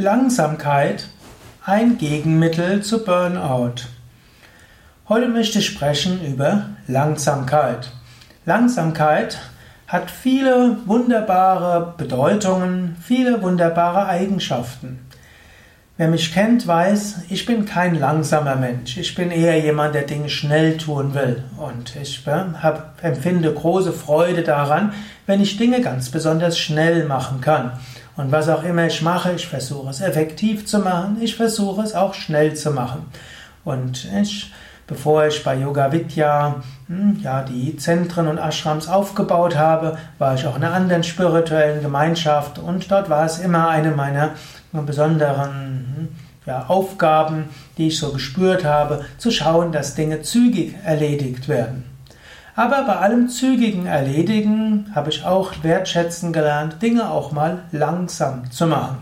Langsamkeit ein Gegenmittel zu Burnout. Heute möchte ich sprechen über Langsamkeit. Langsamkeit hat viele wunderbare Bedeutungen, viele wunderbare Eigenschaften. Wer mich kennt, weiß, ich bin kein langsamer Mensch. Ich bin eher jemand, der Dinge schnell tun will. Und ich hab, empfinde große Freude daran, wenn ich Dinge ganz besonders schnell machen kann. Und was auch immer ich mache, ich versuche es effektiv zu machen, ich versuche es auch schnell zu machen. Und ich, bevor ich bei Yoga Vidya hm, ja, die Zentren und Ashrams aufgebaut habe, war ich auch in einer anderen spirituellen Gemeinschaft und dort war es immer eine meiner besonderen hm, ja, Aufgaben, die ich so gespürt habe, zu schauen, dass Dinge zügig erledigt werden. Aber bei allem zügigen Erledigen habe ich auch wertschätzen gelernt, Dinge auch mal langsam zu machen.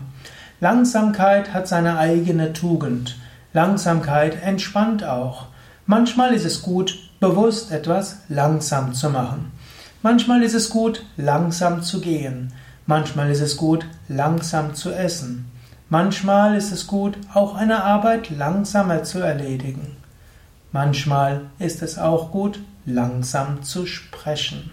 Langsamkeit hat seine eigene Tugend. Langsamkeit entspannt auch. Manchmal ist es gut, bewusst etwas langsam zu machen. Manchmal ist es gut, langsam zu gehen. Manchmal ist es gut, langsam zu essen. Manchmal ist es gut, auch eine Arbeit langsamer zu erledigen. Manchmal ist es auch gut, langsam zu sprechen.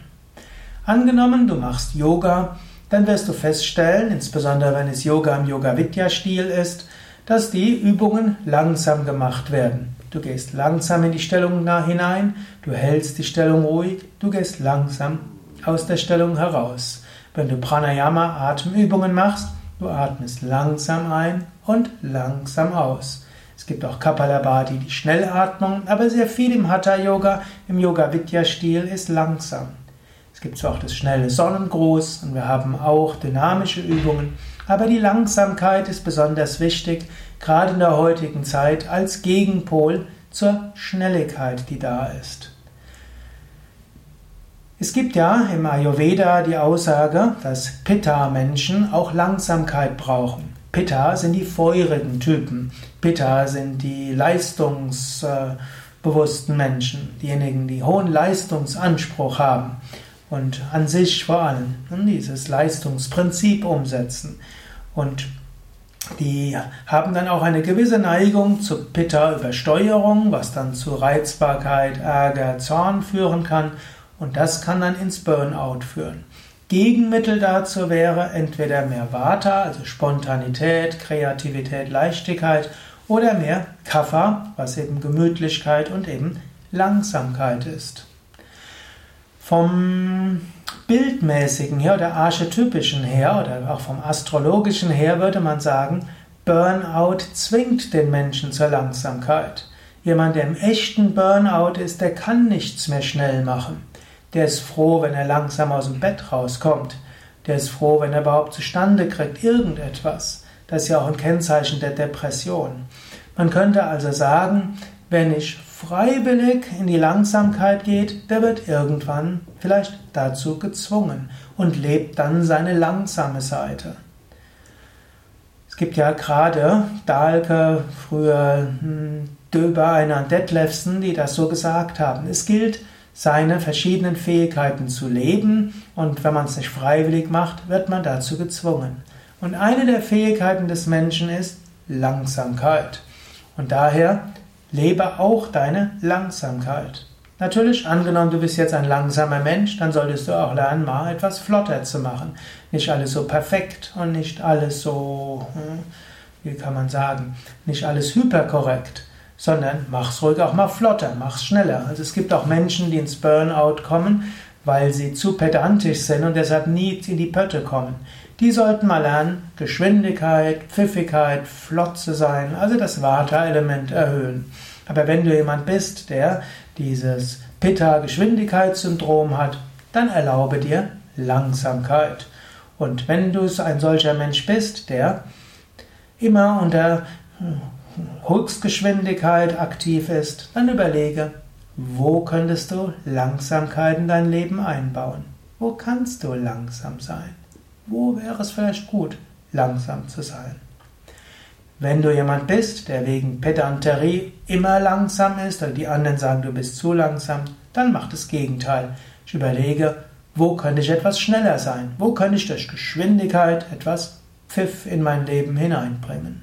Angenommen, du machst Yoga, dann wirst du feststellen, insbesondere wenn es Yoga im Yoga-Vidya-Stil ist, dass die Übungen langsam gemacht werden. Du gehst langsam in die Stellung hinein, du hältst die Stellung ruhig, du gehst langsam aus der Stellung heraus. Wenn du Pranayama Atemübungen machst, du atmest langsam ein und langsam aus. Es gibt auch Kapalabhati, die Schnellatmung, aber sehr viel im Hatha Yoga, im Yoga Vidya Stil ist langsam. Es gibt zwar auch das schnelle Sonnengruß und wir haben auch dynamische Übungen, aber die Langsamkeit ist besonders wichtig, gerade in der heutigen Zeit als Gegenpol zur Schnelligkeit, die da ist. Es gibt ja im Ayurveda die Aussage, dass Pitta-Menschen auch Langsamkeit brauchen. Pitta sind die feurigen Typen. Pitta sind die leistungsbewussten Menschen, diejenigen, die hohen Leistungsanspruch haben und an sich vor allem dieses Leistungsprinzip umsetzen. Und die haben dann auch eine gewisse Neigung zu Pitta-Übersteuerung, was dann zu Reizbarkeit, Ärger, Zorn führen kann. Und das kann dann ins Burnout führen. Gegenmittel dazu wäre entweder mehr Vata, also Spontanität, Kreativität, Leichtigkeit, oder mehr Kapha, was eben Gemütlichkeit und eben Langsamkeit ist. Vom bildmäßigen her oder archetypischen her oder auch vom astrologischen her würde man sagen, Burnout zwingt den Menschen zur Langsamkeit. Jemand, der im echten Burnout ist, der kann nichts mehr schnell machen. Der ist froh, wenn er langsam aus dem Bett rauskommt. Der ist froh, wenn er überhaupt zustande kriegt irgendetwas. Das ist ja auch ein Kennzeichen der Depression. Man könnte also sagen, wer nicht freiwillig in die Langsamkeit geht, der wird irgendwann vielleicht dazu gezwungen und lebt dann seine langsame Seite. Es gibt ja gerade Dahlke, früher hm, Döber, einer Detlefsen, die das so gesagt haben. Es gilt, seine verschiedenen Fähigkeiten zu leben und wenn man es nicht freiwillig macht, wird man dazu gezwungen. Und eine der Fähigkeiten des Menschen ist Langsamkeit. Und daher lebe auch deine Langsamkeit. Natürlich, angenommen, du bist jetzt ein langsamer Mensch, dann solltest du auch lernen, mal etwas flotter zu machen. Nicht alles so perfekt und nicht alles so, hm, wie kann man sagen, nicht alles hyperkorrekt sondern mach's ruhig auch mal flotter, mach's schneller. Also es gibt auch Menschen, die ins Burnout kommen, weil sie zu pedantisch sind und deshalb nie in die Pötte kommen. Die sollten mal lernen, Geschwindigkeit, Pfiffigkeit, flott zu sein, also das Vata-Element erhöhen. Aber wenn du jemand bist, der dieses Pitta-Geschwindigkeitssyndrom hat, dann erlaube dir Langsamkeit. Und wenn du ein solcher Mensch bist, der immer unter Höchstgeschwindigkeit aktiv ist, dann überlege, wo könntest du Langsamkeit in dein Leben einbauen? Wo kannst du langsam sein? Wo wäre es vielleicht gut, langsam zu sein? Wenn du jemand bist, der wegen Pedanterie immer langsam ist, und die anderen sagen, du bist zu langsam, dann mach das Gegenteil. Ich überlege, wo könnte ich etwas schneller sein? Wo könnte ich durch Geschwindigkeit etwas Pfiff in mein Leben hineinbringen.